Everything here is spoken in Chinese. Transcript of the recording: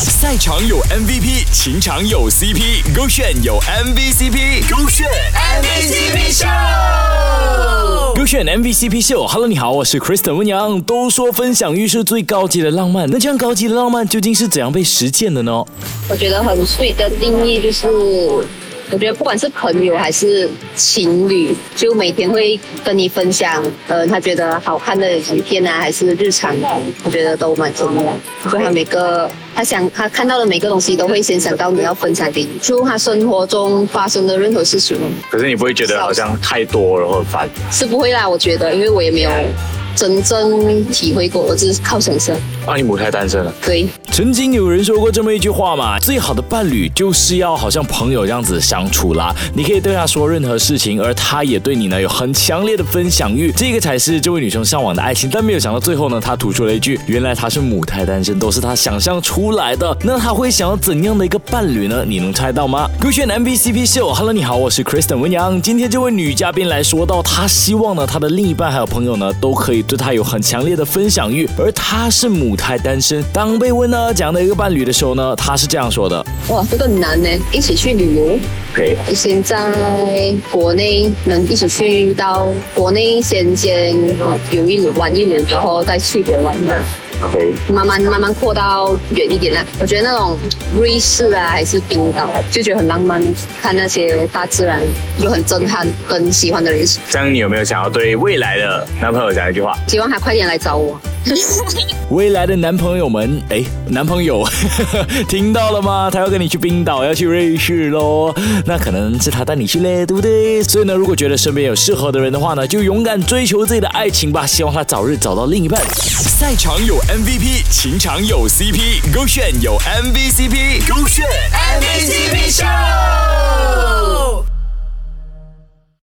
赛场有 MVP，情场有 CP，勾选有 MVCp，勾选 MVCp 秀，勾选 MVCp 秀。Hello，你好，我是 Kristen 温阳。都说分享欲是最高级的浪漫，那这样高级的浪漫究竟是怎样被实践的呢？我觉得很 sweet 的定义就是。我觉得不管是朋友还是情侣，就每天会跟你分享，呃，他觉得好看的影片啊，还是日常，我觉得都蛮重要。就他每个他想他看到的每个东西，都会先想到你要分享给你，就他生活中发生的任何事情。可是你不会觉得好像太多了或烦？是不会啦，我觉得，因为我也没有。真正体会过，我只是靠想象。啊，你母胎单身了？对。曾经有人说过这么一句话嘛，最好的伴侣就是要好像朋友这样子相处啦。你可以对他说任何事情，而他也对你呢有很强烈的分享欲，这个才是这位女生向往的爱情。但没有想到最后呢，她吐出了一句：原来她是母胎单身，都是她想象出来的。那她会想要怎样的一个伴侣呢？你能猜到吗？勾选 M B C P 秀，Hello，你好，我是 Kristen 文阳。今天这位女嘉宾来说到，她希望呢，她的另一半还有朋友呢，都可以对她有很强烈的分享欲，而她是母胎单身。当被问呢这样的一个伴侣。的时候呢，他是这样说的：哇，这个很难呢，一起去旅游。可以。先在国内能一起去到国内先先游一玩一年然后再去国外。可以。慢慢慢慢扩到远一点呢。我觉得那种瑞士啊，还是冰岛，就觉得很浪漫，看那些大自然，又很震撼，跟喜欢的人。这样你有没有想要对未来的男朋友讲一句话？希望他快点来找我。未来的男朋友们，哎，男朋友，听到了吗？他要跟你去冰岛，要去瑞士喽。那可能是他带你去嘞，对不对？所以呢，如果觉得身边有适合的人的话呢，就勇敢追求自己的爱情吧。希望他早日找到另一半。赛场有 MVP，情场有 CP，勾选有 MVCp，勾选 MVP 秀。